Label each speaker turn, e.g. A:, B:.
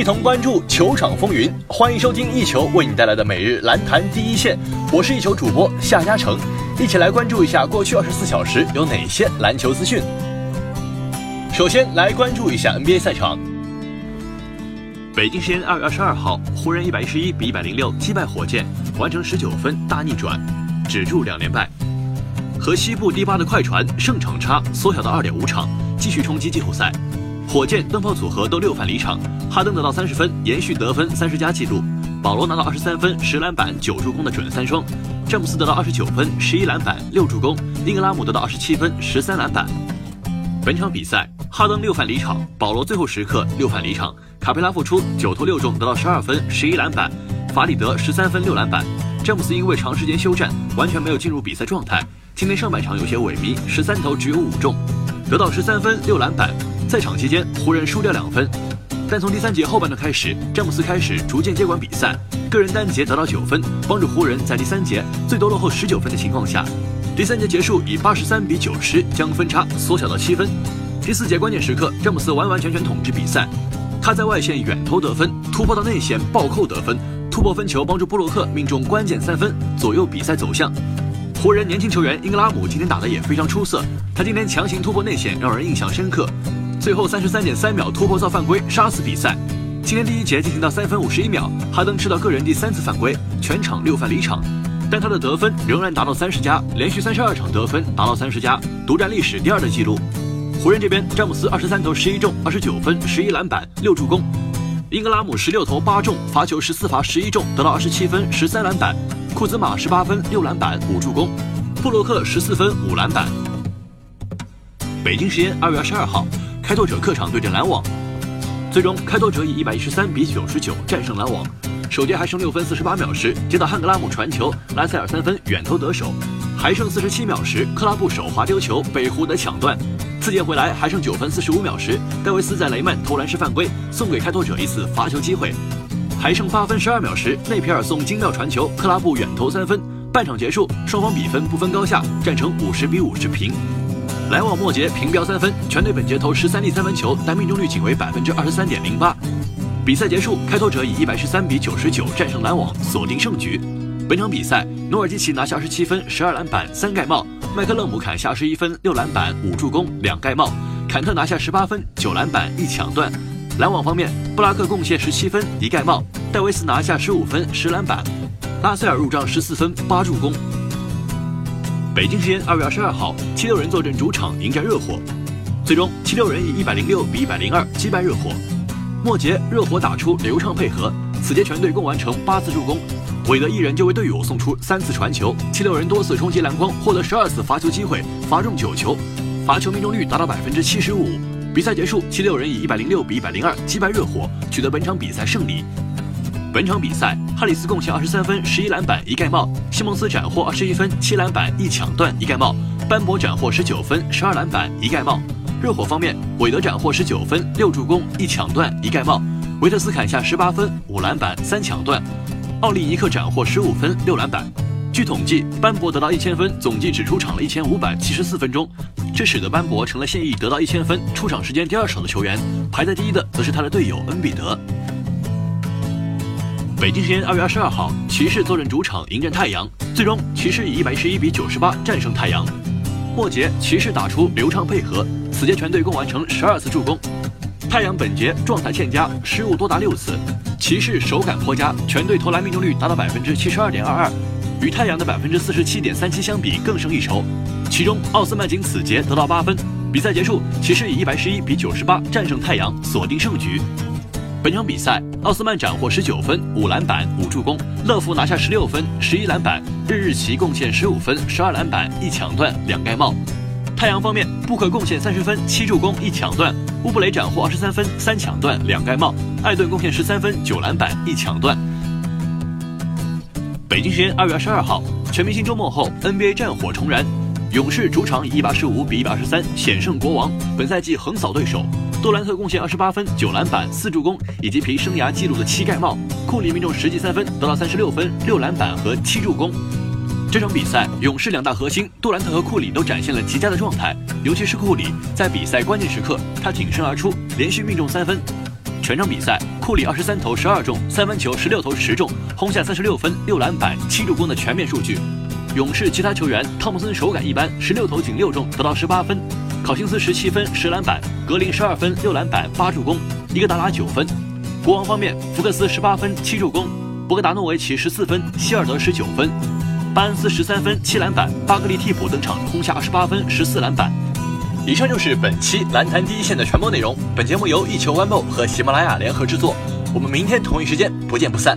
A: 一同关注球场风云。欢迎收听一球为你带来的每日篮坛第一线，我是一球主播夏嘉诚，一起来关注一下过去二十四小时有哪些篮球资讯。首先来关注一下 NBA 赛场。北京时间二月二十二号，湖人一百一十一比一百零六击败火箭，完成十九分大逆转，止住两连败。和西部第八的快船胜场差缩小到二点五场，继续冲击季后赛。火箭灯泡组合都六犯离场，哈登得到三十分，延续得分三十加纪录；保罗拿到二十三分、十篮板、九助攻的准三双；詹姆斯得到二十九分、十一篮板、六助攻；英格拉姆得到二十七分、十三篮板。本场比赛，哈登六犯离场，保罗最后时刻六犯离场，卡佩拉复出九投六中得到十二分、十一篮板；法里德十三分、六篮板。詹姆斯因为长时间休战，完全没有进入比赛状态。今天上半场有些萎靡，十三投只有五中，得到十三分六篮板。赛场期间，湖人输掉两分，但从第三节后半段开始，詹姆斯开始逐渐接管比赛，个人单节得到九分，帮助湖人在第三节最多落后十九分的情况下，第三节结束以八十三比九十将分差缩小到七分。第四节关键时刻，詹姆斯完完全全统治比赛，他在外线远投得分，突破到内线暴扣得分，突破分球帮助布洛克命中关键三分，左右比赛走向。湖人年轻球员英格拉姆今天打得也非常出色，他今天强行突破内线，让人印象深刻。最后三十三点三秒突破造犯规，杀死比赛。今天第一节进行到三分五十一秒，哈登吃到个人第三次犯规，全场六犯离场，但他的得分仍然达到三十加，连续三十二场得分达到三十加，独占历史第二的纪录。湖人这边，詹姆斯二十三投十一中，二十九分，十一篮板，六助攻；英格拉姆十六投八中，罚球十四罚十一中，得到二十七分，十三篮板。库兹马十八分六篮板五助攻，布洛克十四分五篮板。北京时间二月二十二号，开拓者客场对阵篮网，最终开拓者以一百一十三比九十九战胜篮网。首节还剩六分四十八秒时，接到汉格拉姆传球，拉塞尔三分远投得手。还剩四十七秒时，克拉布手滑丢球被胡德抢断。次节回来还剩九分四十五秒时，戴维斯在雷曼投篮时犯规，送给开拓者一次罚球机会。还剩八分十二秒时，内皮尔送精妙传球，克拉布远投三分。半场结束，双方比分不分高下，战成五十比五十平。篮网末节平标三分，全队本节投十三粒三分球，但命中率仅为百分之二十三点零八。比赛结束，开拓者以一百十三比九十九战胜篮网，锁定胜局。本场比赛，努尔基奇拿下二十七分、十二篮板、三盖帽；麦克勒姆砍下十一分、六篮板、五助攻、两盖帽；坎特拿下十八分、九篮板、一抢断。篮网方面，布拉克贡献十七分一盖帽，戴维斯拿下十五分十篮板，拉塞尔入账十四分八助攻。北京时间二月二十二号，七六人坐镇主场迎战热火，最终七六人以一百零六比一百零二击败热火。末节热火打出流畅配合，此节全队共完成八次助攻，韦德一人就为队友送出三次传球，七六人多次冲击篮筐，获得十二次罚球机会，罚中九球，罚球命中率达到百分之七十五。比赛结束，七六人以一百零六比一百零二击败热火，取得本场比赛胜利。本场比赛，哈里斯贡献二十三分、十一篮板、一盖帽；西蒙斯斩获二十一分、七篮板、一抢断、一盖帽；班博斩获十九分、十二篮板、一盖帽。热火方面，韦德斩获十九分、六助攻、一抢断、一盖帽；维特斯砍下十八分、五篮板、三抢断；奥利尼克斩获十五分、六篮板。据统计，班博得到一千分，总计只出场了一千五百七十四分钟。这使得班博成了现役得到一千分、出场时间第二少的球员，排在第一的则是他的队友恩比德。北京时间二月二十二号，骑士坐镇主场迎战太阳，最终骑士以一百一十一比九十八战胜太阳。末节骑士打出流畅配合，此节全队共完成十二次助攻。太阳本节状态欠佳，失误多达六次，骑士手感颇佳，全队投篮命中率达到百分之七十二点二二。与太阳的百分之四十七点三七相比更胜一筹，其中奥斯曼仅此节得到八分。比赛结束，骑士以一百十一比九十八战胜太阳，锁定胜局。本场比赛，奥斯曼斩获十九分、五篮板、五助攻；乐福拿下十六分、十一篮板；日日奇贡献十五分、十二篮板、一抢断、两盖帽。太阳方面，布克贡献三十分、七助攻、一抢断；乌布雷斩获二十三分、三抢断、两盖帽；艾顿贡献十三分、九篮板、一抢断。北京时间二月二十二号，全明星周末后，NBA 战火重燃，勇士主场以一百二十五比一百二十三险胜国王，本赛季横扫对手。杜兰特贡献二十八分、九篮板、四助攻，以及凭生涯纪录的七盖帽。库里命中十记三分，得到三十六分、六篮板和七助攻。这场比赛，勇士两大核心杜兰特和库里都展现了极佳的状态，尤其是库里，在比赛关键时刻，他挺身而出，连续命中三分。全场比赛，库里二十三投十二中，三分球十六投十中，轰下三十六分、六篮板、七助攻的全面数据。勇士其他球员，汤普森手感一般，十六投仅六中，得到十八分；考辛斯十七分、十篮板；格林十二分、六篮板、八助攻；伊戈达拉九分。国王方面，福克斯十八分、七助攻；博格达诺维奇十四分，希尔德十九分；巴恩斯十三分、七篮板；巴格利替补登场，轰下二十八分、十四篮板。以上就是本期篮坛第一线的全部内容。本节目由一球 One 和喜马拉雅联合制作。我们明天同一时间不见不散。